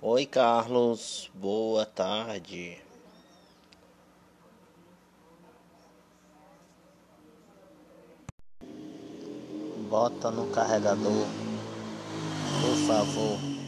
Oi, Carlos. Boa tarde. Bota no carregador, por favor.